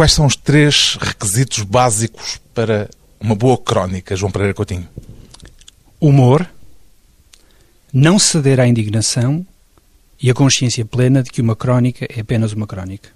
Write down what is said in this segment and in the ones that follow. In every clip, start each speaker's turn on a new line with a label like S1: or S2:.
S1: Quais são os três requisitos básicos para uma boa crónica, João Pereira Coutinho?
S2: Humor, não ceder à indignação e a consciência plena de que uma crónica é apenas uma crónica.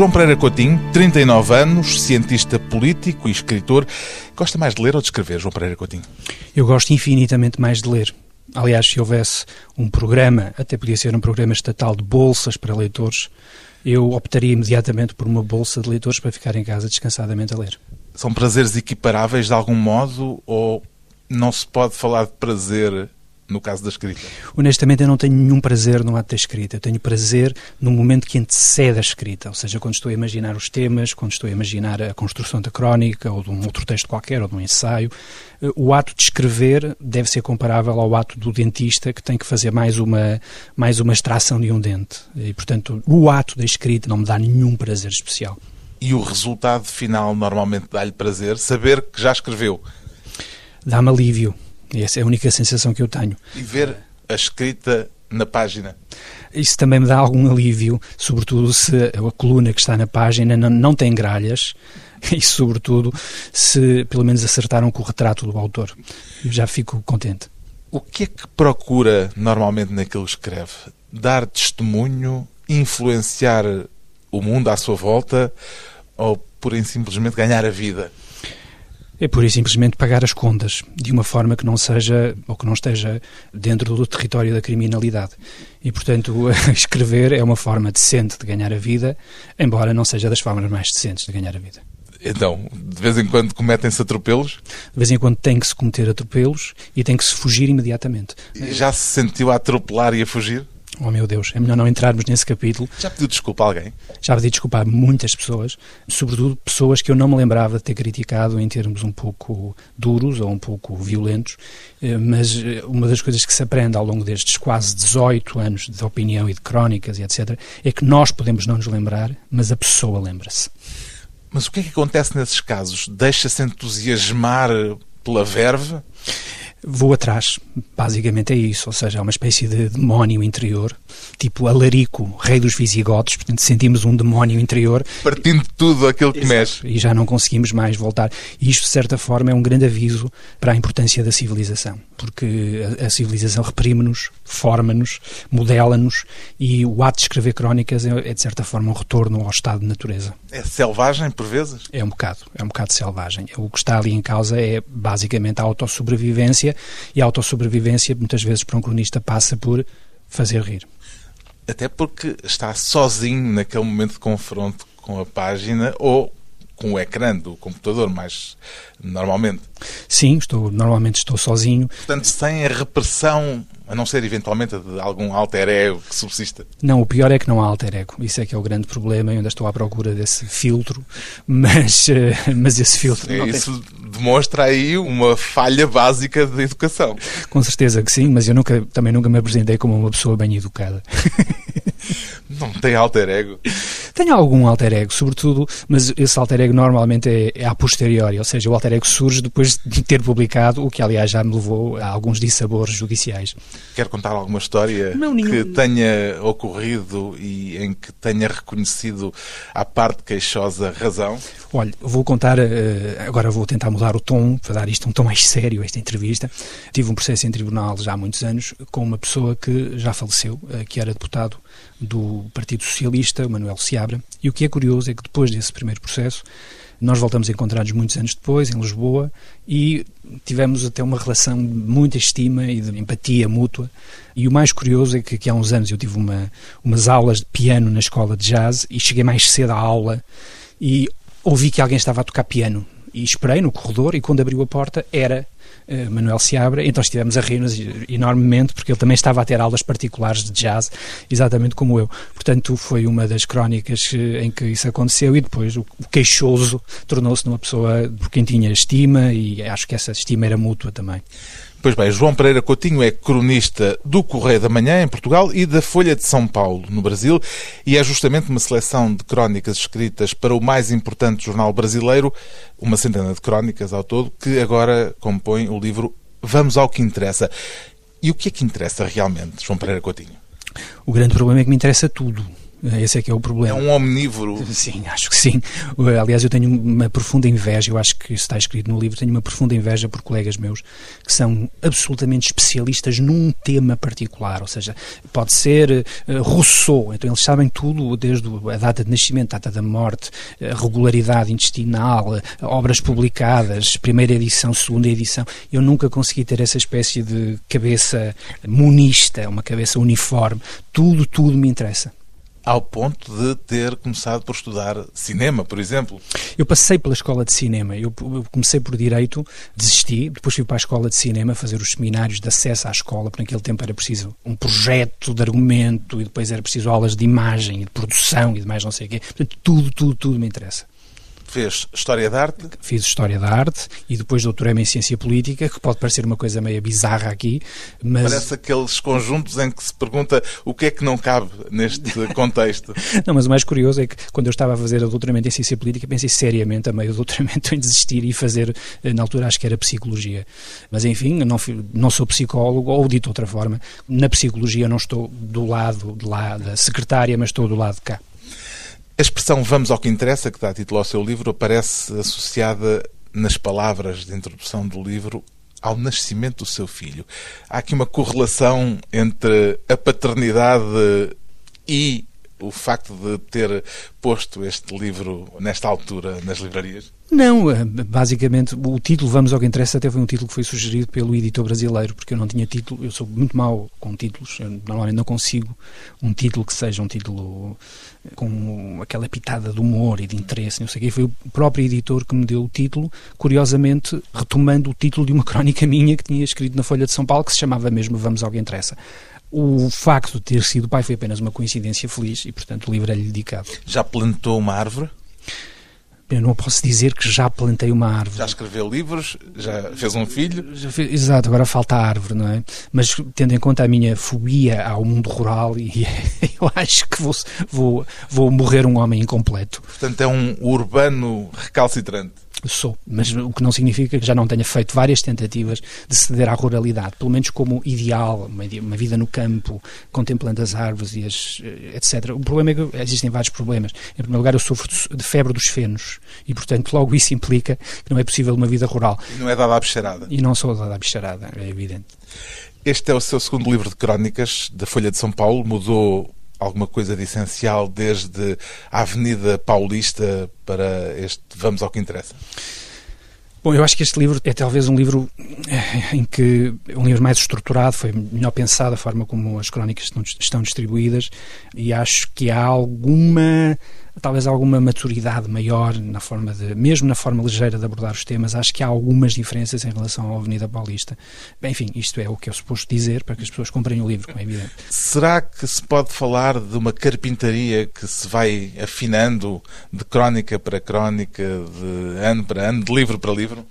S1: João Pereira Coutinho, 39 anos, cientista político e escritor. Gosta mais de ler ou de escrever, João Pereira Coutinho?
S2: Eu gosto infinitamente mais de ler. Aliás, se houvesse um programa, até podia ser um programa estatal de bolsas para leitores, eu optaria imediatamente por uma bolsa de leitores para ficar em casa descansadamente a ler.
S1: São prazeres equiparáveis de algum modo ou não se pode falar de prazer no caso da escrita?
S2: Honestamente, eu não tenho nenhum prazer no ato da escrita. Eu tenho prazer no momento que antecede a escrita, ou seja, quando estou a imaginar os temas, quando estou a imaginar a construção da crónica ou de um outro texto qualquer ou de um ensaio. O ato de escrever deve ser comparável ao ato do dentista que tem que fazer mais uma, mais uma extração de um dente. E, portanto, o ato da escrita não me dá nenhum prazer especial.
S1: E o resultado final normalmente dá-lhe prazer? Saber que já escreveu?
S2: Dá-me alívio essa é a única sensação que eu tenho.
S1: E ver a escrita na página?
S2: Isso também me dá algum alívio, sobretudo se a coluna que está na página não, não tem gralhas e, sobretudo, se pelo menos acertaram com o retrato do autor. Eu já fico contente.
S1: O que é que procura normalmente naquilo que escreve? Dar testemunho, influenciar o mundo à sua volta ou, por simplesmente, ganhar a vida?
S2: É pura e simplesmente pagar as contas de uma forma que não seja ou que não esteja dentro do território da criminalidade. E, portanto, escrever é uma forma decente de ganhar a vida, embora não seja das formas mais decentes de ganhar a vida.
S1: Então, de vez em quando cometem-se atropelos?
S2: De vez em quando tem que se cometer atropelos e tem que se fugir imediatamente.
S1: E já se sentiu a atropelar e a fugir?
S2: Oh meu Deus, é melhor não entrarmos nesse capítulo.
S1: Já pediu desculpa a alguém?
S2: Já pedi desculpa a muitas pessoas, sobretudo pessoas que eu não me lembrava de ter criticado em termos um pouco duros ou um pouco violentos, eh, mas eh, uma das coisas que se aprende ao longo destes quase 18 anos de opinião e de crónicas e etc., é que nós podemos não nos lembrar, mas a pessoa lembra-se.
S1: Mas o que é que acontece nesses casos? Deixa-se entusiasmar pela verve?
S2: Vou atrás. Basicamente é isso, ou seja, é uma espécie de demónio interior, tipo Alarico, rei dos visigodos, portanto sentimos um demónio interior.
S1: Partindo de tudo aquilo que mexe.
S2: E já não conseguimos mais voltar. E isto, de certa forma, é um grande aviso para a importância da civilização, porque a, a civilização reprime-nos, forma-nos, modela-nos e o ato de escrever crónicas é, é, de certa forma, um retorno ao estado de natureza.
S1: É selvagem, por vezes?
S2: É um bocado, é um bocado selvagem. O que está ali em causa é, basicamente, a autossobrevivência e a autossobrevivência, muitas vezes, para um cronista, passa por fazer rir.
S1: Até porque está sozinho naquele momento de confronto com a página ou com o ecrã do computador, mais normalmente.
S2: Sim, estou, normalmente estou sozinho.
S1: Portanto, sem a repressão, a não ser eventualmente de algum alter ego que subsista.
S2: Não, o pior é que não há alter ego. Isso é que é o grande problema. Eu ainda estou à procura desse filtro, mas, eh, mas esse filtro.
S1: É, isso tem... demonstra aí uma falha básica de educação.
S2: Com certeza que sim, mas eu nunca, também nunca me apresentei como uma pessoa bem educada.
S1: Não tem alter ego?
S2: Tenho algum alter ego, sobretudo, mas esse alter ego normalmente é, é a posteriori, ou seja, o alter ego surge depois de ter publicado, o que aliás já me levou a alguns dissabores judiciais.
S1: Quer contar alguma história Não, nenhum... que tenha ocorrido e em que tenha reconhecido a parte queixosa razão?
S2: Olha, vou contar, eh, agora vou tentar mudar o tom, para dar isto um tom mais sério, esta entrevista. Tive um processo em tribunal já há muitos anos com uma pessoa que já faleceu, eh, que era deputado do Partido Socialista, o Manuel Seabra, e o que é curioso é que depois desse primeiro processo, nós voltamos a encontrar-nos muitos anos depois, em Lisboa, e tivemos até uma relação de muita estima e de empatia mútua. E o mais curioso é que, que há uns anos eu tive uma, umas aulas de piano na escola de jazz e cheguei mais cedo à aula e ouvi que alguém estava a tocar piano E esperei no corredor e quando abriu a porta era uh, Manuel Seabra, então estivemos a rir-nos enormemente porque ele também estava a ter aulas particulares de jazz, exatamente como eu. Portanto, foi uma das crónicas uh, em que isso aconteceu e depois o, o queixoso tornou-se numa pessoa por quem tinha estima e acho que essa estima era mútua também.
S1: Pois bem, João Pereira Coutinho é cronista do Correio da Manhã, em Portugal, e da Folha de São Paulo, no Brasil, e é justamente uma seleção de crónicas escritas para o mais importante jornal brasileiro, uma centena de crónicas ao todo, que agora compõe o livro Vamos ao que interessa. E o que é que interessa realmente, João Pereira Coutinho?
S2: O grande problema é que me interessa tudo. Esse é que é o problema.
S1: É um omnívoro.
S2: Sim, acho que sim. Aliás, eu tenho uma profunda inveja, eu acho que isso está escrito no livro, tenho uma profunda inveja por colegas meus que são absolutamente especialistas num tema particular, ou seja, pode ser uh, Rousseau, então eles sabem tudo, desde a data de nascimento, a data da morte, a regularidade intestinal, obras publicadas, primeira edição, segunda edição. Eu nunca consegui ter essa espécie de cabeça monista, uma cabeça uniforme. Tudo, tudo me interessa
S1: ao ponto de ter começado por estudar cinema, por exemplo?
S2: Eu passei pela escola de cinema. Eu comecei por direito, desisti, depois fui para a escola de cinema fazer os seminários de acesso à escola, porque naquele tempo era preciso um projeto de argumento e depois era preciso aulas de imagem de produção e de mais não sei o quê. Portanto, tudo, tudo, tudo me interessa.
S1: Fez História da Arte?
S2: Fiz História da Arte e depois doutorei-me em Ciência Política, que pode parecer uma coisa meio bizarra aqui, mas...
S1: Parece aqueles conjuntos em que se pergunta o que é que não cabe neste contexto.
S2: não, mas o mais curioso é que quando eu estava a fazer o doutoramento em Ciência Política, pensei seriamente a meio do doutoramento em desistir e fazer, eh, na altura acho que era Psicologia. Mas enfim, não, não sou psicólogo, ou dito de outra forma, na Psicologia não estou do lado de lá da secretária, mas estou do lado de cá.
S1: A expressão vamos ao que interessa, que dá título ao seu livro, aparece associada nas palavras de introdução do livro ao nascimento do seu filho. Há aqui uma correlação entre a paternidade e o facto de ter posto este livro nesta altura nas livrarias?
S2: Não, eh, basicamente o título Vamos ao que interessa até foi um título que foi sugerido pelo editor brasileiro, porque eu não tinha título, eu sou muito mau com títulos, eu normalmente não consigo um título que seja um título eh, com aquela pitada de humor e de interesse, não sei o quê. Foi o próprio editor que me deu o título, curiosamente retomando o título de uma crónica minha que tinha escrito na Folha de São Paulo, que se chamava mesmo Vamos ao que interessa. O facto de ter sido pai foi apenas uma coincidência feliz e, portanto, o livro é-lhe dedicado.
S1: Já plantou uma árvore?
S2: Eu não posso dizer que já plantei uma árvore.
S1: Já escreveu livros? Já fez um filho?
S2: Fez, exato, agora falta a árvore, não é? Mas tendo em conta a minha fobia ao mundo rural, e eu acho que vou, vou, vou morrer um homem incompleto.
S1: Portanto, é um urbano recalcitrante.
S2: Sou, mas o que não significa que já não tenha feito várias tentativas de ceder à ruralidade, pelo menos como ideal, uma, vida no campo, contemplando as árvores e as, eh, etc. O problema é que existem vários problemas. Em primeiro lugar, eu sofro de febre dos fenos e, portanto, logo isso implica que não é possível uma vida rural.
S1: E não é dada à bicharada.
S2: E não sou dada à bicharada, é evidente.
S1: Este é o seu segundo livro de crónicas da Folha de São Paulo, mudou alguma coisa de essencial desde a Avenida Paulista para este Vamos ao que interessa?
S2: Bom, eu acho que este livro é talvez um livro eh, em que um livro mais estruturado, foi melhor pensado a forma como as crónicas estão, estão distribuídas e acho que há alguma talvez alguma maturidade maior na forma de, mesmo na forma ligeira de abordar os temas, acho que há algumas diferenças em relação à Avenida Paulista. Bem, enfim, isto é o que é suposto dizer para que as pessoas comprem o livro, como é evidente.
S1: Será que se pode falar de uma carpintaria que se vai afinando de crónica para crónica, de ano para ano, de livro para livro?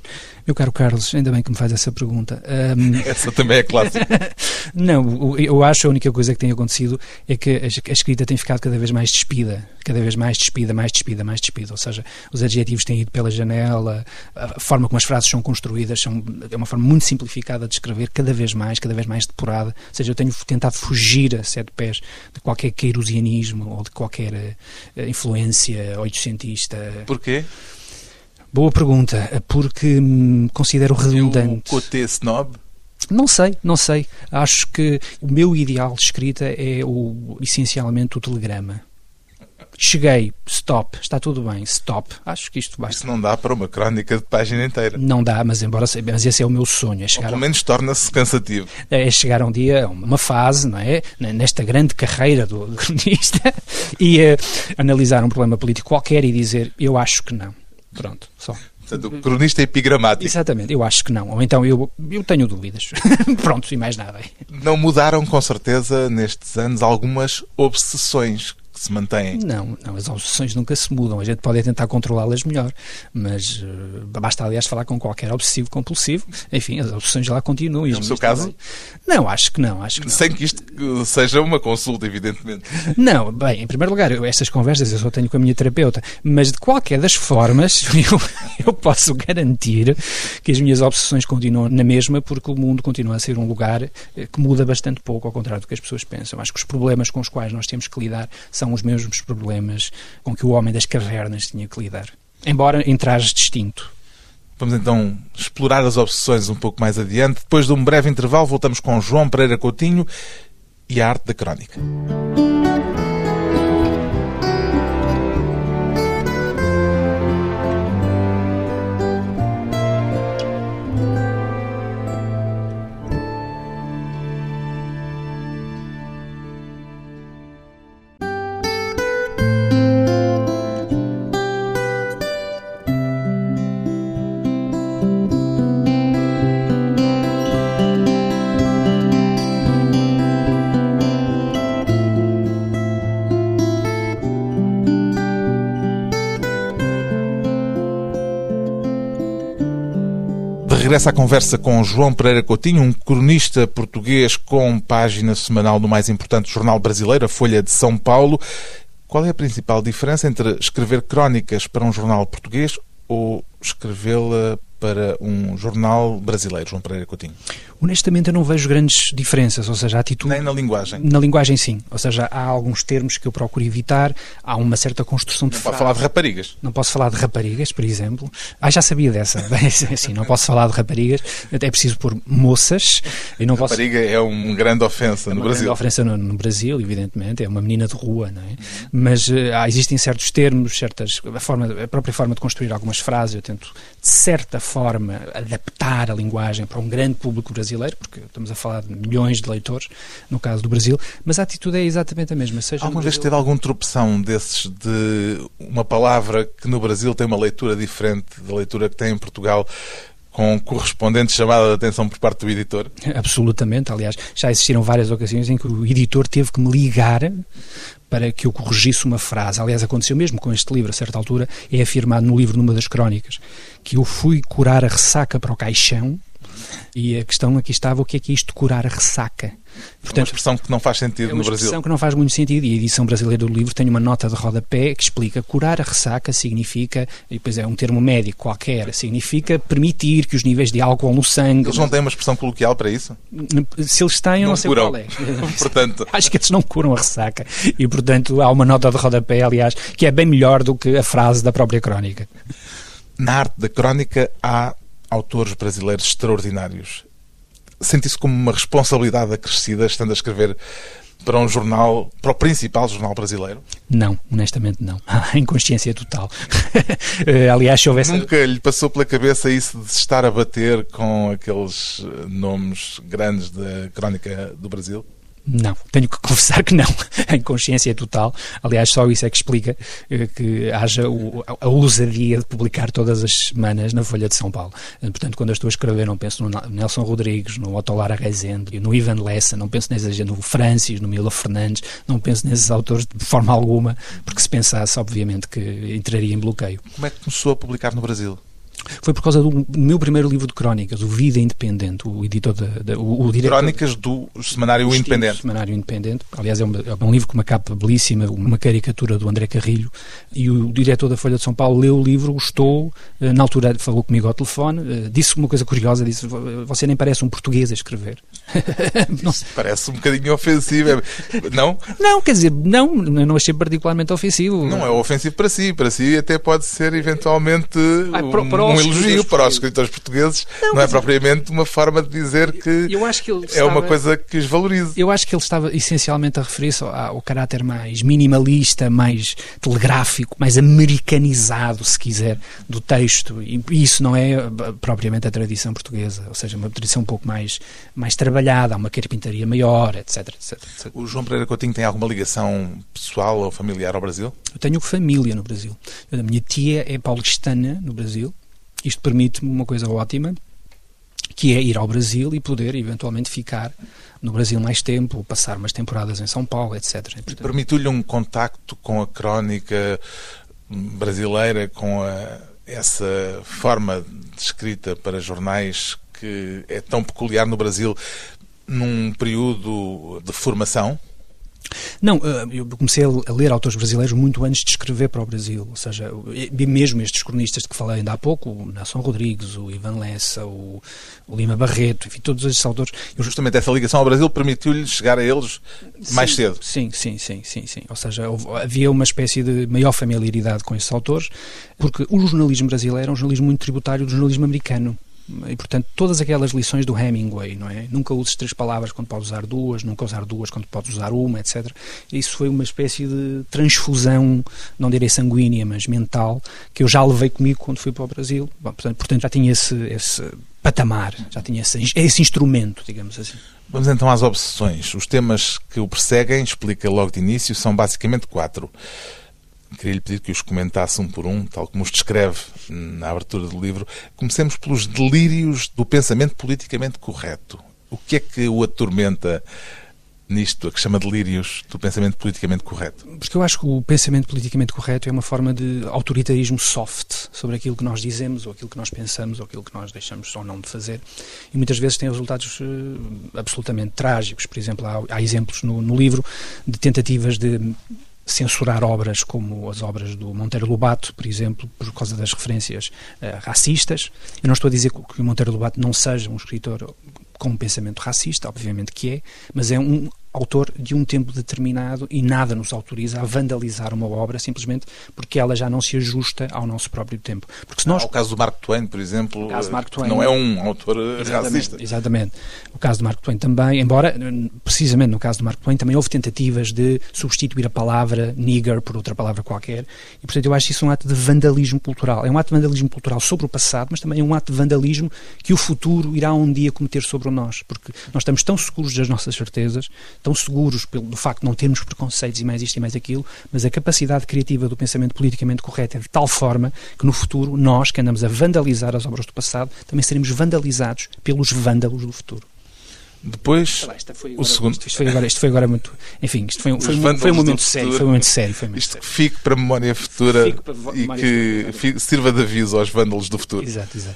S2: Meu caro Carlos, ainda bem que me faz essa pergunta.
S1: Um... Essa também é clássica.
S2: Não, eu acho a única coisa que tem acontecido é que a escrita tem ficado cada vez mais despida, cada vez mais despida, mais despida, mais despida. Ou seja, os adjetivos têm ido pela janela, a forma como as frases são construídas são, é uma forma muito simplificada de escrever, cada vez mais, cada vez mais depurada. Ou seja, eu tenho tentado fugir a sete pés de qualquer queirosianismo ou de qualquer uh, influência oitocentista.
S1: Porquê?
S2: Boa pergunta, porque hum, considero redundante.
S1: O côté snob?
S2: Não sei, não sei. Acho que o meu ideal de escrita é o, essencialmente o telegrama. Cheguei, stop, está tudo bem, stop. Acho que isto basta.
S1: Isso não dá para uma crónica de página inteira.
S2: Não dá, mas embora mas esse é o meu sonho. É
S1: chegar Ou pelo menos torna-se cansativo.
S2: É chegar um dia, uma fase, não é? Nesta grande carreira do cronista e uh, analisar um problema político qualquer e dizer eu acho que não. Pronto, só.
S1: Portanto, cronista epigramático.
S2: Exatamente, eu acho que não. Ou então eu, eu tenho dúvidas. Pronto, e mais nada.
S1: Não mudaram, com certeza, nestes anos, algumas obsessões que se mantêm.
S2: Não, não, as obsessões nunca se mudam. A gente pode tentar controlá-las melhor, mas uh, basta, aliás, falar com qualquer obsessivo compulsivo. Enfim, as obsessões lá continuam.
S1: No seu caso?
S2: Também. Não, acho que não, acho que não.
S1: Sem que isto seja uma consulta, evidentemente.
S2: Não, bem, em primeiro lugar, eu, estas conversas eu só tenho com a minha terapeuta, mas de qualquer das formas, eu, eu posso garantir que as minhas obsessões continuam na mesma, porque o mundo continua a ser um lugar eh, que muda bastante pouco, ao contrário do que as pessoas pensam. Acho que os problemas com os quais nós temos que lidar são são os mesmos problemas com que o homem das cavernas tinha que lidar, embora em trajes distinto.
S1: Vamos então explorar as obsessões um pouco mais adiante. Depois de um breve intervalo, voltamos com João Pereira Coutinho e a arte da crónica. Regressa à conversa com João Pereira Coutinho, um cronista português com página semanal no mais importante jornal brasileiro, a Folha de São Paulo. Qual é a principal diferença entre escrever crónicas para um jornal português ou escrevê-la para um jornal brasileiro, João Pereira Coutinho?
S2: Honestamente, eu não vejo grandes diferenças, ou seja, a atitude...
S1: Nem na linguagem?
S2: Na linguagem, sim. Ou seja, há alguns termos que eu procuro evitar, há uma certa construção de
S1: Não pode falar de raparigas?
S2: Não posso falar de raparigas, por exemplo. Ah, já sabia dessa. sim, não posso falar de raparigas. É preciso pôr moças.
S1: E não Rapariga posso... é uma grande ofensa
S2: é
S1: no Brasil.
S2: É uma grande ofensa no, no, Brasil, evidentemente. É uma menina de rua, não é? Mas uh, existem certos termos, certas... A, forma, a própria forma de construir algumas frases, eu tento, de certa forma, adaptar a linguagem para um grande público brasileiro, porque estamos a falar de milhões de leitores, no caso do Brasil, mas a atitude é exatamente a mesma.
S1: Seja Alguma vez teve alguma tropeção desses de uma palavra que no Brasil tem uma leitura diferente da leitura que tem em Portugal? com correspondente chamada de atenção por parte do editor?
S2: Absolutamente, aliás, já existiram várias ocasiões em que o editor teve que me ligar para que eu corrigisse uma frase. Aliás, aconteceu mesmo com este livro, a certa altura, é afirmado no livro, numa das crónicas, que eu fui curar a ressaca para o caixão e a questão aqui estava o que é que é isto curar a ressaca.
S1: Portanto, uma expressão que não faz sentido
S2: é
S1: no Brasil.
S2: uma expressão que não faz muito sentido e a edição brasileira do livro tem uma nota de rodapé que explica curar a ressaca significa, e depois é um termo médico qualquer, significa permitir que os níveis de álcool no sangue...
S1: Eles não têm uma expressão coloquial para isso?
S2: Se eles têm, eu não, não sei
S1: curam.
S2: qual é.
S1: portanto...
S2: Acho que eles não curam a ressaca e, portanto, há uma nota de rodapé, aliás, que é bem melhor do que a frase da própria crónica.
S1: Na arte da crónica há autores brasileiros extraordinários. Sente isso como uma responsabilidade acrescida, estando a escrever para um jornal, para o principal jornal brasileiro?
S2: Não, honestamente não. Há inconsciência total. Eh, aliás, se houvesse...
S1: Nunca lhe passou pela cabeça isso de se estar a bater com aqueles eh, nomes grandes da crónica do Brasil?
S2: Não, tenho que confessar que não. A inconsciência é total. Aliás, só isso é que explica eh, que haja o, a, ousadia de publicar todas as semanas na Folha de São Paulo. Eh, portanto, quando eu estou a escrever, não penso no Nelson Rodrigues, no Otolara Rezende, no Ivan Lessa, não penso nesses, no Francis, no Milo Fernandes, não penso nesses autores de forma alguma, porque se pensasse, obviamente, que entraria em bloqueio.
S1: Como é que começou a publicar no Brasil?
S2: Foi por causa do meu primeiro livro de crónicas, o Vida Independente, o editor da, da o, o
S1: diretor, Crónicas do Semanário Independente.
S2: Semanário Independente. Aliás, é um, é um, livro com uma capa belíssima, uma caricatura do André Carrilho. E o diretor da Folha de São Paulo leu o livro, gostou, eh, na altura falou comigo ao telefone, eh, disse uma coisa curiosa, disse, você nem parece um português a escrever.
S1: Parece um bocadinho ofensivo, é, não?
S2: Não, quer dizer, não, não achei particularmente ofensivo.
S1: Não é ofensivo para si, para si até pode ser eventualmente ah, para, para um elogio para os escritores portugueses. Não, não é propriamente uma forma de dizer que,
S2: eu acho que
S1: é estava, uma coisa que os valorize.
S2: Eu acho que ele estava essencialmente a referir-se ao, ao caráter mais minimalista, mais telegráfico, mais americanizado, se quiser, do texto. E isso não é eh, propriamente a tradição portuguesa, ou seja, uma tradição um pouco mais, mais trabalhada, uma carpintaria maior, etc, etc, etc.
S1: O João Pereira Coutinho tem alguma ligação pessoal ou familiar ao Brasil?
S2: Eu tenho família no Brasil. A minha tia é paulistana no Brasil isto permite-me uma coisa ótima, que é ir ao Brasil e poder eventualmente ficar no Brasil mais tempo, passar umas temporadas em São Paulo, etc.
S1: Portanto... Permitiu-lhe um contacto com a crónica brasileira, com a, essa forma de escrita para jornais que é tão peculiar no Brasil num período de formação?
S2: Não, eh, eu comecei a ler autores brasileiros muito antes de escrever para o Brasil, ou seja, mesmo estes cronistas de que falei ainda há pouco, o Nelson Rodrigues, o Ivan Lessa, o, Lima Barreto, enfim, todos estes autores.
S1: Justamente essa ligação ao Brasil permitiu-lhe chegar a eles mais
S2: sim,
S1: cedo.
S2: Sim, sim, sim, sim, sim. Ou seja, havia uma espécie de maior familiaridade com esses autores, porque o jornalismo brasileiro é um jornalismo muito tributário do jornalismo americano. E, portanto, todas aquelas lições do Hemingway, não é? Nunca uses três palavras quando podes usar duas, nunca usar duas quando podes usar uma, etc. Isso foi uma espécie de transfusão, não direi sanguínea, mas mental, que eu já levei comigo quando fui para o Brasil. Bom, portanto, portanto, já tinha esse, esse patamar, já tinha esse, esse instrumento, digamos assim.
S1: Vamos então às obsessões. Os temas que o perseguem, explica logo de início, são basicamente quatro. Queria-lhe pedir que os comentasse um por um, tal como os descreve na abertura do livro. Comecemos pelos delírios do pensamento politicamente correto. O que é que o atormenta nisto, a que chama delírios do pensamento politicamente correto?
S2: Porque eu acho que o pensamento politicamente correto é uma forma de autoritarismo soft sobre aquilo que nós dizemos, ou aquilo que nós pensamos, ou aquilo que nós deixamos ou não de fazer. E muitas vezes tem resultados uh, absolutamente trágicos. Por exemplo, há, há exemplos no, no livro de tentativas de censurar obras como as obras do Monteiro Lobato, por exemplo, por causa das referências uh, racistas. Eu não estou a dizer que o Monteiro Lobato não seja um escritor com um pensamento racista, obviamente que é, mas é um autor de um tempo determinado e nada nos autoriza a vandalizar uma obra simplesmente porque ela já não se ajusta ao nosso próprio tempo. Porque
S1: se nós... o caso do Mark Twain, por exemplo, Twain, não é um autor
S2: exatamente,
S1: racista.
S2: Exatamente. O caso do Mark Twain também, embora precisamente no caso do Mark Twain também houve tentativas de substituir a palavra nigger por outra palavra qualquer e portanto eu acho isso um ato de vandalismo cultural. É um ato de vandalismo cultural sobre o passado, mas também é um ato de vandalismo que o futuro irá um dia cometer sobre nós, porque nós estamos tão seguros das nossas certezas, tão seguros pelo do facto de não termos preconceitos e mais isto e mais aquilo, mas a capacidade criativa do pensamento politicamente correto é de tal forma que no futuro nós, que andamos a vandalizar as obras do passado, também seremos vandalizados pelos vândalos do futuro.
S1: Depois, o segundo.
S2: Isto, foi agora, isto foi agora muito. Enfim, isto foi, foi, foi, foi um momento sério. Foi um momento sério. Foi um momento
S1: isto
S2: sério.
S1: que fique para a memória futura e que futura. sirva de aviso aos vândalos do futuro.
S2: Exato, exato.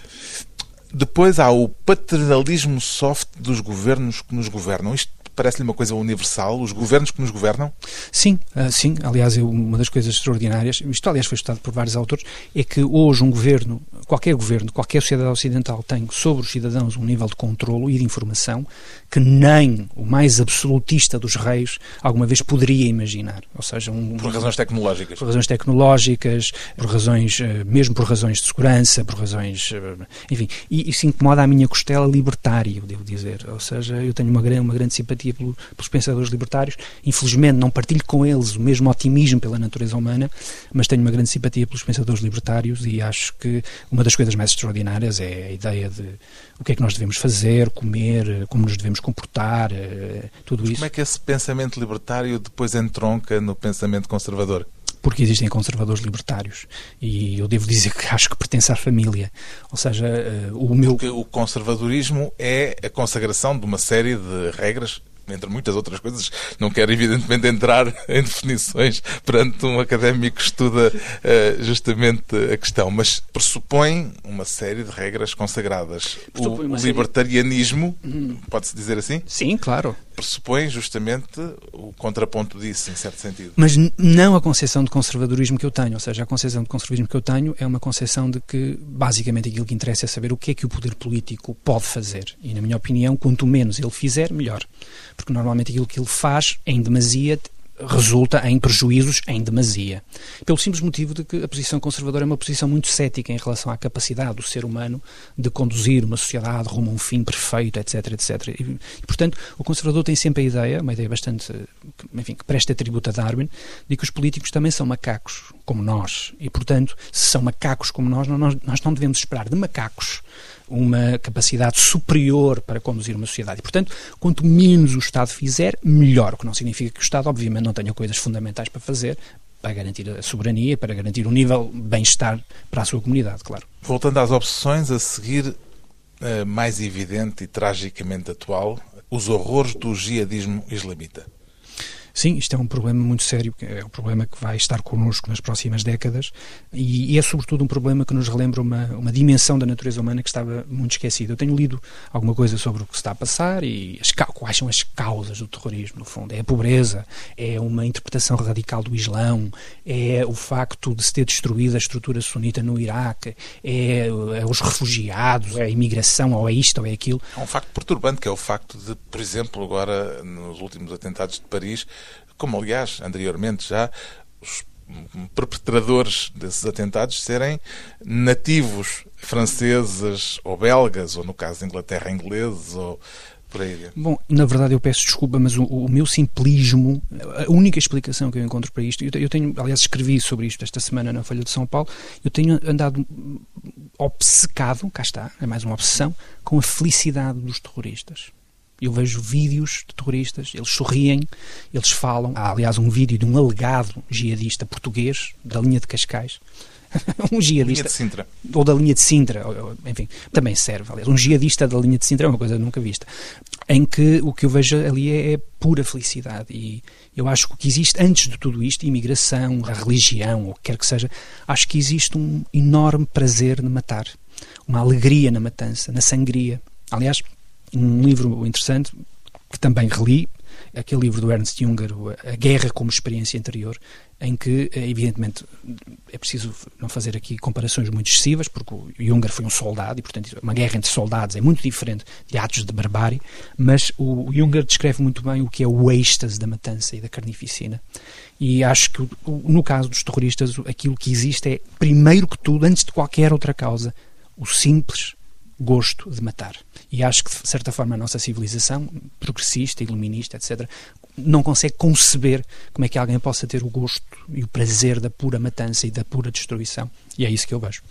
S1: Depois há o paternalismo soft dos governos que nos governam. Isto parece-lhe uma coisa universal, os governos que nos governam?
S2: Sim, uh, sim. Aliás, uma das coisas extraordinárias, isto aliás foi estudado por vários autores, é que hoje um governo, qualquer governo, qualquer sociedade ocidental tem sobre os cidadãos um nível de controlo e de informação que nem o mais absolutista dos reis alguma vez poderia imaginar. Ou seja, um,
S1: por razões tecnológicas.
S2: Por razões tecnológicas, por razões, eh, mesmo por razões de segurança, por razões, eh, enfim, e isso incomoda a minha costela libertária, devo dizer. Ou seja, eu tenho uma grande, uma grande simpatia pelo, pelos pensadores libertários. Infelizmente não partilho com eles o mesmo otimismo pela natureza humana, mas tenho uma grande simpatia pelos pensadores libertários e acho que uma das coisas mais extraordinárias é a ideia de o que é que nós devemos fazer, comer, como nos devemos comportar, eh, tudo isso.
S1: Como é que esse pensamento libertário depois entronca no pensamento conservador?
S2: porque existem conservadores libertários e eu devo dizer que acho que pertence à família. Ou seja, eh, o meu.
S1: Porque o conservadorismo é a consagração de uma série de regras entre muitas outras coisas, não quero evidentemente entrar em definições perante um académico que estuda uh, justamente a questão, mas pressupõe uma série de regras consagradas. O, o libertarianismo, série... pode-se dizer assim?
S2: Sim, claro
S1: pressupõe justamente o contraponto disso, em certo sentido.
S2: Mas não a concepção de conservadorismo que eu tenho, ou seja, a concepção de conservadorismo que eu tenho é uma concepção de que, basicamente, aquilo que interessa é saber o que é que o poder político pode fazer. E, na minha opinião, quanto menos ele fizer, melhor. Porque, normalmente, aquilo que ele faz, em demasia, resulta em prejuízos em demasia. Pelo simples motivo de que a posição conservadora é uma posição muito cética em relação à capacidade do ser humano de conduzir uma sociedade rumo a um fim perfeito, etc, etc. E, portanto, o conservador tem sempre a ideia, uma ideia bastante, enfim, que presta tributo a Darwin, de que os políticos também são macacos, como nós. E, portanto, se são macacos como nós, nós, nós não devemos esperar de macacos uma capacidade superior para conduzir uma sociedade. E, portanto, quanto menos o Estado fizer, melhor. O que não significa que o Estado, obviamente, não tenha coisas fundamentais para fazer, para garantir a soberania, para garantir um nível de bem-estar para a sua comunidade, claro.
S1: Voltando às opções, a seguir, mais evidente e tragicamente atual, os horrores do jihadismo islamita.
S2: Sim, isto é um problema muito sério, é um problema que vai estar connosco nas próximas décadas e é sobretudo um problema que nos relembra uma, uma dimensão da natureza humana que estava muito esquecida. Eu tenho lido alguma coisa sobre o que se está a passar e as, quais são as causas do terrorismo, no fundo. É a pobreza, é uma interpretação radical do Islão, é o facto de se ter destruído a estrutura sunita no Iraque, é, é os refugiados, é a imigração, ou é isto, ou é aquilo.
S1: É um facto perturbante, que é o facto de, por exemplo, agora nos últimos atentados de Paris, como aliás anteriormente já os perpetradores desses atentados serem nativos franceses ou belgas, ou no caso da Inglaterra, ingleses, ou.
S2: Bom, na verdade eu peço desculpa, mas o, o, meu simplismo, a única explicação que eu encontro para isto, eu tenho, aliás, escrevi sobre isto esta semana na Folha de São Paulo, eu tenho andado obcecado, cá está, é mais uma obsessão, com a felicidade dos terroristas. Eu vejo vídeos de terroristas, eles sorriem, eles falam. Há, aliás, um vídeo de um alegado jihadista português, da linha de Cascais.
S1: um jihadista. Linha de Sintra.
S2: Ou da linha de Sintra, enfim, também serve. Aliás, um jihadista da linha de Sintra é uma coisa nunca vista. Em que o que eu vejo ali é, é pura felicidade. E eu acho que o que existe antes de tudo isto, imigração, a religião, ou o que quer que seja, acho que existe um enorme prazer de matar. Uma alegria na matança, na sangria. Aliás, um livro interessante que também reli, aquele livro do Ernst Junger, A Guerra como Experiência Interior, em que, evidentemente, é preciso não fazer aqui comparações muito excessivas, porque o Junger foi um soldado e, portanto, uma guerra entre soldados é muito diferente de atos de barbárie, mas o Junger descreve muito bem o que é o êxtase da matança e da carnificina. E acho que, no caso dos terroristas, aquilo que existe é, primeiro que tudo, antes de qualquer outra causa, o simples gosto de matar. E acho que, de certa forma, a nossa civilização, progressista, iluminista, etc., não consegue conceber como é que alguém possa ter o gosto e o prazer da pura matança e da pura destruição. E é isso que eu vejo.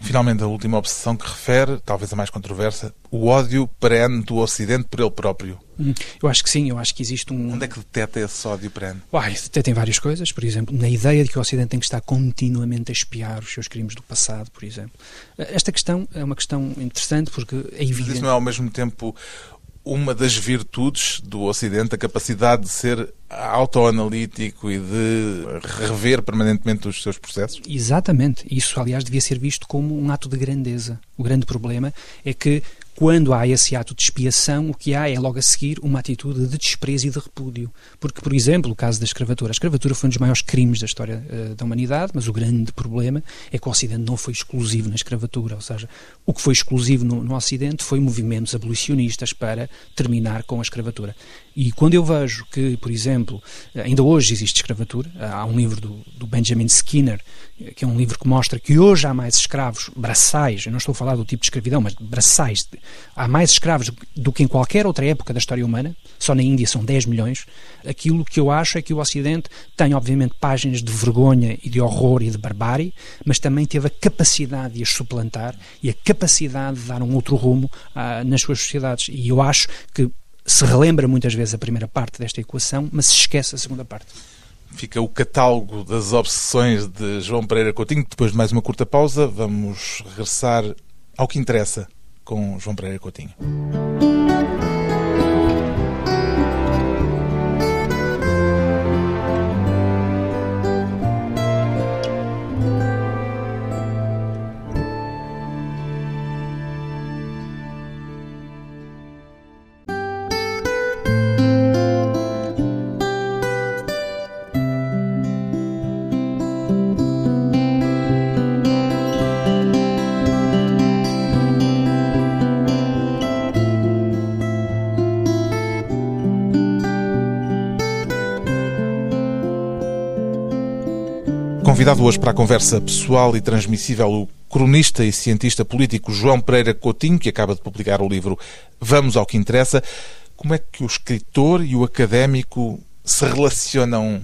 S1: Finalmente, a última obsessão que refere, talvez a mais controversa, o ódio perene do Ocidente por ele próprio.
S2: Hum, eu acho que sim, eu acho que existe um...
S1: Onde é que deteta esse ódio perene?
S2: Uai, deteta em várias coisas, por exemplo, na ideia de que o Ocidente tem que estar continuamente a espiar os seus crimes do passado, por exemplo. Esta questão é uma questão interessante porque é evidente...
S1: Mas isso não é ao mesmo tempo uma das virtudes do Ocidente, a capacidade de ser autoanalítico e de rever permanentemente os seus processos?
S2: Exatamente. Isso, aliás, devia ser visto como um ato de grandeza. O grande problema é que quando há esse ato de expiação, o que há é logo a seguir uma atitude de desprezo e de repúdio. Porque, por exemplo, o caso da escravatura. A escravatura foi um dos maiores crimes da história uh, da humanidade, mas o grande problema é que o Ocidente não foi exclusivo na escravatura. Ou seja, o que foi exclusivo no, no Ocidente foi movimentos abolicionistas para terminar com a escravatura. E quando eu vejo que, por exemplo, ainda hoje existe escravatura, há um livro do, do, Benjamin Skinner, que é um livro que mostra que hoje há mais escravos braçais, eu não estou a falar do tipo de escravidão, mas braçais, há mais escravos do que em qualquer outra época da história humana, só na Índia são 10 milhões. Aquilo que eu acho é que o Ocidente tem, obviamente, páginas de vergonha e de horror e de barbárie, mas também teve a capacidade de as suplantar e a capacidade de dar um outro rumo ah, nas suas sociedades. E eu acho que se relembra muitas vezes a primeira parte desta equação, mas se esquece a segunda parte.
S1: Fica o catálogo das obsessões de João Pereira Coutinho. Depois de mais uma curta pausa, vamos regressar ao que interessa com João Pereira Coutinho. Convidado hoje para a conversa pessoal e transmissível o cronista e cientista político João Pereira Coutinho, que acaba de publicar o livro Vamos ao que Interessa. Como é que o escritor e o académico se relacionam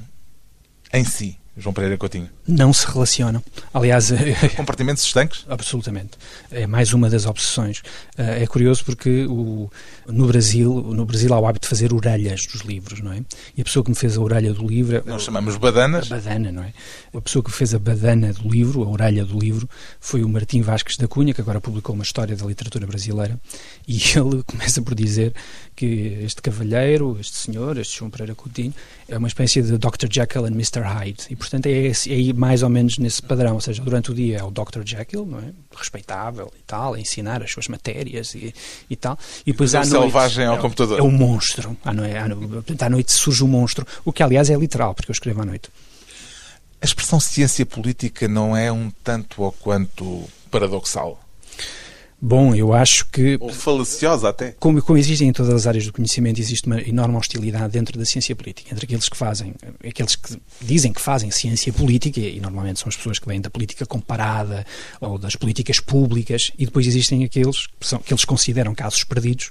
S1: em si, João Pereira Coutinho?
S2: Não se relacionam. Aliás,
S1: compartimentos estanques?
S2: Absolutamente. É mais uma das obsessões. Eh, é curioso porque o, no Brasil, no Brasil há o hábito de fazer orelhas dos livros, não é? E a pessoa que me fez a orelha do livro,
S1: nós chamamos badanas.
S2: Badana, não é? A pessoa que fez a badana do livro, a orelha do livro, foi o Martim Vasques da Cunha, que agora publicou uma história da literatura brasileira, e ele começa por dizer que este cavalheiro, este senhor, este João Pereira Coutinho, é uma espécie de Dr. Jekyll and Mr. Hyde. E, portanto, é, é mais ou menos nesse padrão. Ou seja, durante o dia é o Dr. Jekyll, não é? respeitável e tal, a ensinar as suas matérias e, e tal.
S1: E depois à noite, selvagem ao
S2: é,
S1: computador.
S2: É o monstro. À noite, à noite, surge o monstro. O que, aliás, é literal, porque eu escrevo à noite.
S1: A expressão ciência política não é um tanto ou quanto paradoxal?
S2: Bom, eu acho que.
S1: Ou falaciosa até.
S2: Como, como existem em todas as áreas do conhecimento, existe uma enorme hostilidade dentro da ciência política, entre aqueles que fazem, aqueles que dizem que fazem ciência política, e normalmente são as pessoas que vêm da política comparada ou das políticas públicas, e depois existem aqueles que, são, que eles consideram casos perdidos,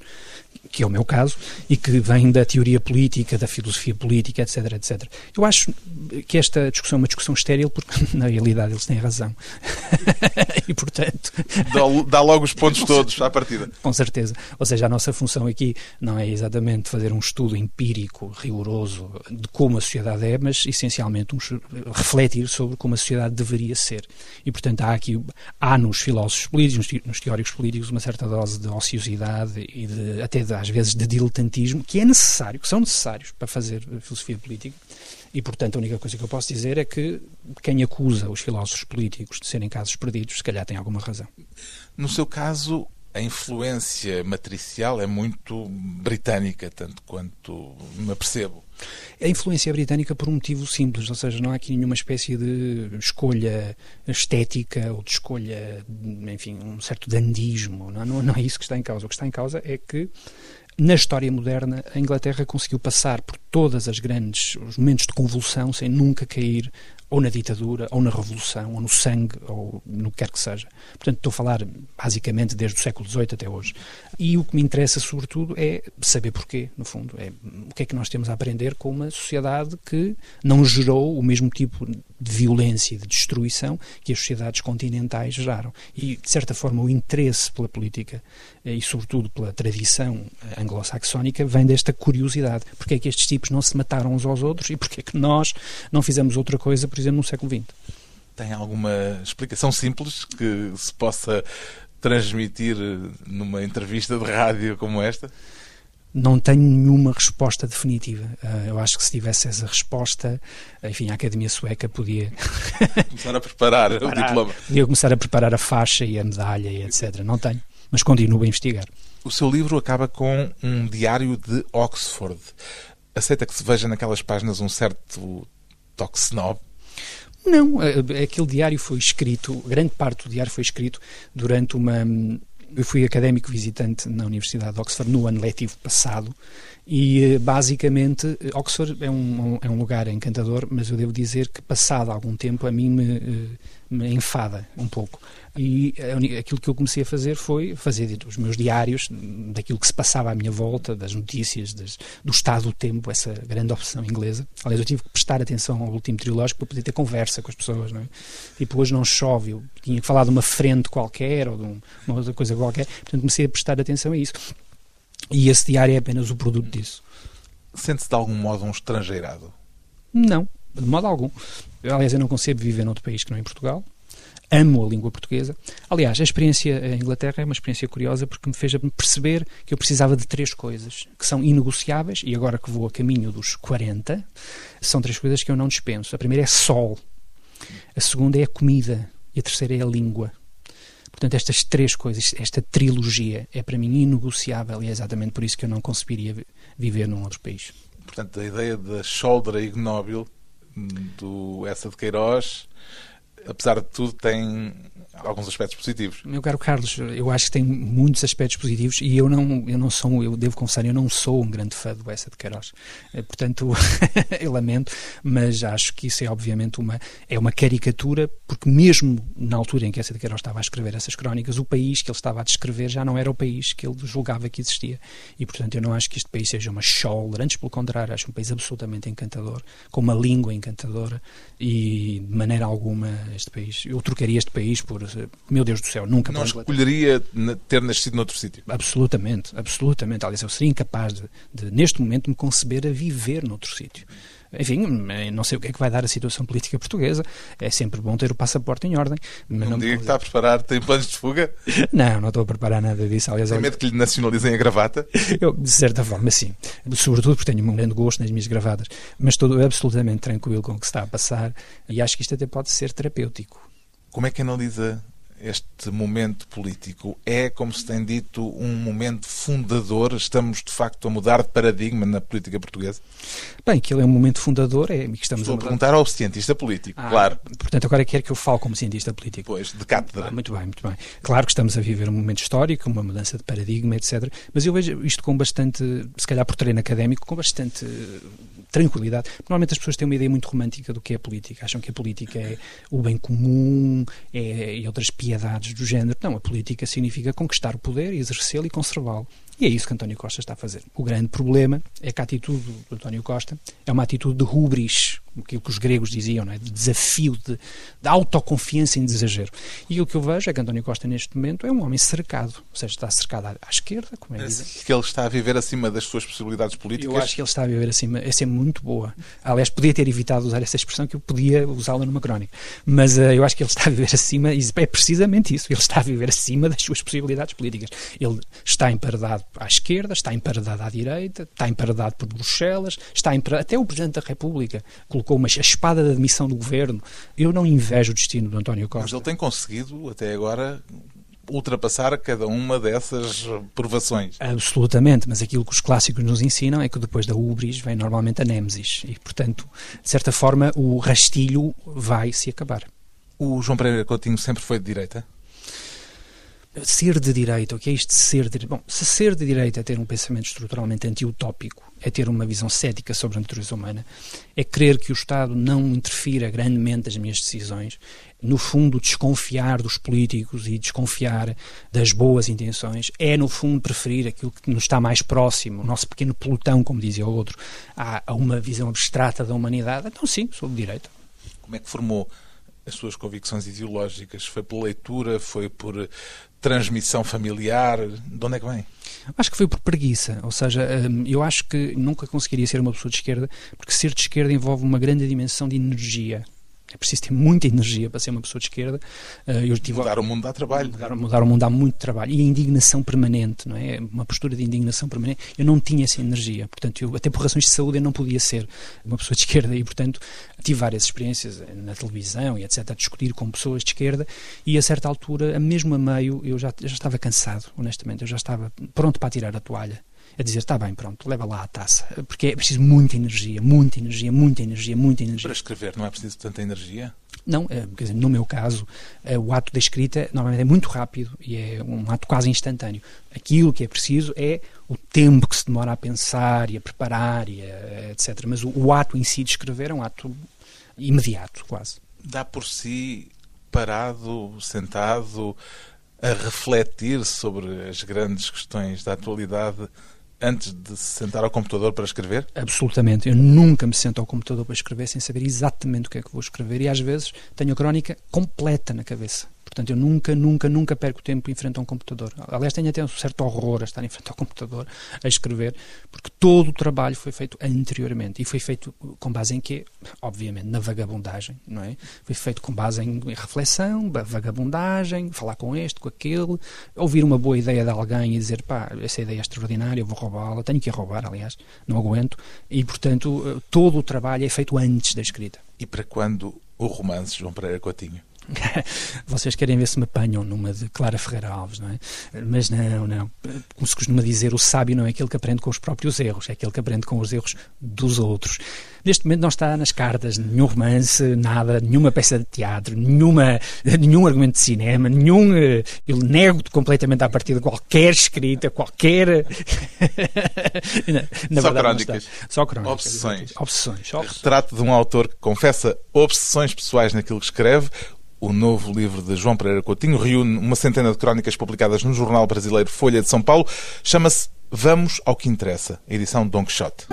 S2: que é o meu caso, e que vêm da teoria política, da filosofia política, etc, etc. Eu acho que esta discussão é uma discussão estéril, porque na realidade eles têm razão. e portanto.
S1: Dá, dá logo os pontos todos à partida.
S2: Com certeza. Ou seja, a nossa função aqui não é exatamente fazer um estudo empírico, rigoroso, de como a sociedade é, mas essencialmente um, refletir sobre como a sociedade deveria ser. E portanto há aqui, há nos filósofos políticos, nos teóricos políticos, uma certa dose de ociosidade e de, até de, às vezes de diletantismo, que é necessário, que são necessários para fazer filosofia política. E, portanto, a única coisa que eu posso dizer é que quem acusa os filósofos políticos de serem casos perdidos, se calhar tem alguma razão.
S1: No seu caso, a influência matricial é muito britânica, tanto quanto me apercebo.
S2: A influência britânica por um motivo simples, ou seja, não há aqui nenhuma espécie de escolha estética ou de escolha, enfim, um certo dandismo. Não, não, não é isso que está em causa. O que está em causa é que na história moderna, a Inglaterra conseguiu passar por todas as grandes os momentos de convulsão sem nunca cair ou na ditadura, ou na revolução, ou no sangue, ou no que quer que seja. Portanto, estou a falar basicamente desde o século XVIII até hoje. E o que me interessa, sobretudo, é saber porquê, no fundo. É o que é que nós temos a aprender com uma sociedade que não gerou o mesmo tipo de violência e de destruição que as sociedades continentais geraram. E, de certa forma, o interesse pela política eh, e, sobretudo, pela tradição eh, anglo-saxónica vem desta curiosidade. Porque é que estes tipos não se mataram uns aos outros e porque é que nós não fizemos outra coisa, por exemplo, no século XX?
S1: Tem alguma explicação simples que se possa transmitir eh, numa entrevista de rádio como esta?
S2: Não tenho nenhuma resposta definitiva. Uh, eu acho que se tivesse essa resposta, enfim, a Academia Sueca podia
S1: começar a preparar, preparar, o diploma.
S2: Podia começar a preparar a faixa e a medalha e etc. Não tenho, mas continuo a investigar.
S1: O seu livro acaba com um diário de Oxford. Aceita que se veja naquelas páginas um certo toque snob?
S2: Não, aquele diário foi escrito, grande parte do diário foi escrito durante uma eu fui académico visitante na Universidade de Oxford no ano letivo passado e eh, basicamente Oxford é um, é um lugar encantador, mas eu devo dizer que passado algum tempo a mim me, eh, me enfada um pouco. E aquilo que eu comecei a fazer foi fazer os meus diários daquilo que se passava à minha volta, das notícias, das, do estado do tempo, essa grande opção inglesa. Aliás, eu tive que prestar atenção ao último trilógico para poder ter conversa com as pessoas. Não é? Tipo, hoje não chove, eu tinha que falar de uma frente qualquer ou de uma outra coisa qualquer, portanto comecei a prestar atenção a isso. E esse diário é apenas o produto disso.
S1: Sente-se de algum modo um estrangeirado?
S2: Não, de modo algum. Aliás, eu não concebo viver noutro país que não é em Portugal. Amo a língua portuguesa. Aliás, a experiência em Inglaterra é uma experiência curiosa porque me fez perceber que eu precisava de três coisas que são inegociáveis e agora que vou a caminho dos 40, são três coisas que eu não dispenso. A primeira é sol, a segunda é a comida e a terceira é a língua. Portanto, estas três coisas, esta trilogia é para mim inegociável e é exatamente por isso que eu não conseguiria viver num outro país.
S1: Portanto, a ideia da shoulder ignóbil do Essa de Queiroz apesar de tudo, tem alguns aspectos positivos.
S2: Meu caro Carlos, eu acho que tem muitos aspectos positivos e eu não, eu não sou, eu devo confessar, eu não sou um grande fã do Bessa de Queiroz. Eh, portanto, eu lamento, mas acho que isso é obviamente uma, é uma caricatura, porque mesmo na altura em que Essa de Queiroz estava a escrever essas crónicas, o país que ele estava a descrever já não era o país que ele julgava que existia. E, portanto, eu não acho que este país seja uma shoulder, antes pelo contrário, acho um país absolutamente encantador, com uma língua encantadora e de maneira alguma este país, eu trocaria este país por meu Deus do céu, nunca
S1: Não escolheria ter nascido noutro sítio?
S2: Absolutamente, absolutamente. Aliás, eu seria incapaz de, de, neste momento, me conceber a viver noutro sítio. Enfim, não sei o que é que vai dar a situação política portuguesa. É sempre bom ter o passaporte em ordem.
S1: Mas não, não diga que está a preparar, tem planos de fuga?
S2: Não, não estou a preparar nada disso. Aliás,
S1: tem medo que lhe nacionalizem a gravata?
S2: Eu, de certa forma, sim. Sobretudo porque tenho um grande gosto nas minhas gravatas. Mas estou absolutamente tranquilo com o que está a passar e acho que isto até pode ser terapêutico.
S1: Como é que analisa este momento político? É, como se tem dito, um momento fundador? Estamos, de facto, a mudar de paradigma na política portuguesa?
S2: Bem, que ele é um momento fundador. É, que estamos
S1: Estou a, a perguntar ao cientista político, ah, claro.
S2: Portanto, agora quer que eu fale como cientista político.
S1: Pois, de cátedra.
S2: Ah, muito bem, muito bem. Claro que estamos a viver um momento histórico, uma mudança de paradigma, etc. Mas eu vejo isto com bastante, se calhar por treino académico, com bastante tranquilidade. Normalmente as pessoas têm uma ideia muito romântica do que é política. Acham que a política é o bem comum é, e outras piedades do género. Não, a política significa conquistar o poder, exercê-lo e conservá-lo. E é isso que António Costa está a fazer. O grande problema é que a atitude do António Costa é uma atitude de rubris, aquilo que os gregos diziam, não é? de desafio, de, de autoconfiança em exagero. E o que eu vejo é que António Costa, neste momento, é um homem cercado. Ou seja, está cercado à, à esquerda, como é
S1: que ele está a viver acima das suas possibilidades políticas?
S2: Eu acho que ele está a viver acima. Essa é muito boa. Aliás, podia ter evitado usar essa expressão, que eu podia usá-la numa crónica. Mas uh, eu acho que ele está a viver acima, e é precisamente isso. Ele está a viver acima das suas possibilidades políticas. Ele está emparedado à esquerda, está emparedado à direita, está emparedado por Bruxelas, está emparedado, até o Presidente da República colocou uma, a espada da admissão do governo. Eu não invejo o destino do António Costa.
S1: Mas ele tem conseguido, até agora, ultrapassar cada uma dessas provações.
S2: Absolutamente, mas aquilo que os clássicos nos ensinam é que depois da ubris vem normalmente a nemesis e, portanto, de certa forma, o rastilho vai se acabar.
S1: O João Pereira Coutinho sempre foi de direita?
S2: Ser de direita, o que é isto de ser de Bom, se ser de direita é ter um pensamento estruturalmente anti-utópico, é ter uma visão cética sobre a natureza humana, é crer que o Estado não interfira grandemente nas minhas decisões, no fundo desconfiar dos políticos e desconfiar das boas intenções, é no fundo preferir aquilo que nos está mais próximo, o nosso pequeno pelotão, como dizia o outro, a, a uma visão abstrata da humanidade. Então sim, sou de direita.
S1: Como é que formou as suas convicções ideológicas? Foi por leitura? Foi por transmissão familiar? De onde é que vem?
S2: Acho que foi por preguiça, ou seja, hum, eu acho que nunca conseguiria ser uma pessoa de esquerda, porque ser de esquerda envolve uma grande dimensão de energia. É preciso ter muita energia para ser uma pessoa de esquerda.
S1: Eh, eu tive, mudar o mundo dá trabalho.
S2: Mudar, mudar, o mundo dá muito trabalho. E a indignação permanente, não é? Uma postura de indignação permanente. Eu não tinha essa energia. Portanto, eu, até por razões de saúde, eu não podia ser uma pessoa de esquerda. E, portanto, tive várias experiências na televisão e etc. a discutir com pessoas de esquerda. E, a certa altura, mesmo a meio, eu já, já estava cansado, honestamente. Eu já estava pronto para tirar a toalha a dizer, está bem, pronto, leva lá a taça. Porque é preciso muita energia, muita energia, muita energia, muita energia.
S1: Para escrever não é preciso tanta energia?
S2: Não, é, quer dizer, no meu caso, é, o ato da escrita normalmente é muito rápido e é um ato quase instantâneo. Aquilo que é preciso é o tempo que se demora a pensar e a preparar e a, etc. Mas o, o ato em si de escrever é um ato imediato, quase.
S1: Dá por si parado, sentado, a refletir sobre as grandes questões da atualidade antes de se sentar ao computador para escrever?
S2: Absolutamente. Eu nunca me sento ao computador para escrever sem saber exatamente o que é que vou escrever e às vezes tenho a crónica completa na cabeça. Portanto, eu nunca, nunca, nunca perco tempo em frente a um computador. Aliás, tenho até um certo horror a estar em frente ao computador a escrever, porque todo o trabalho foi feito anteriormente. E foi feito com base em quê? Obviamente, na vagabundagem, não é? Foi feito com base em reflexão, vagabundagem, falar com este, com aquele, ouvir uma boa ideia de alguém e dizer, pá, essa ideia é extraordinária, eu vou roubá-la, tenho que a roubar, aliás, não aguento. E, portanto, todo o trabalho é feito antes da escrita.
S1: E para quando o romance, João Pereira Coutinho?
S2: Vocês querem ver se me apanham numa de Clara Ferreira Alves, não é? Mas não, não. Como se costuma dizer, o sábio não é aquele que aprende com os próprios erros, é aquele que aprende com os erros dos outros. Neste momento não está nas cartas nenhum romance, nada, nenhuma peça de teatro, nenhuma, nenhum argumento de cinema, nenhum. Eh, eu nego completamente a partir de qualquer escrita, qualquer.
S1: na, na Só crónicas.
S2: Só crónicas.
S1: Obsessões.
S2: Obsessões. Obsessões.
S1: Retrato de um autor que confessa obsessões pessoais naquilo que escreve. O novo livro de João Pereira Coutinho reúne uma centena de crónicas publicadas no jornal brasileiro Folha de São Paulo. Chama-se Vamos ao que interessa, edição Don Quixote.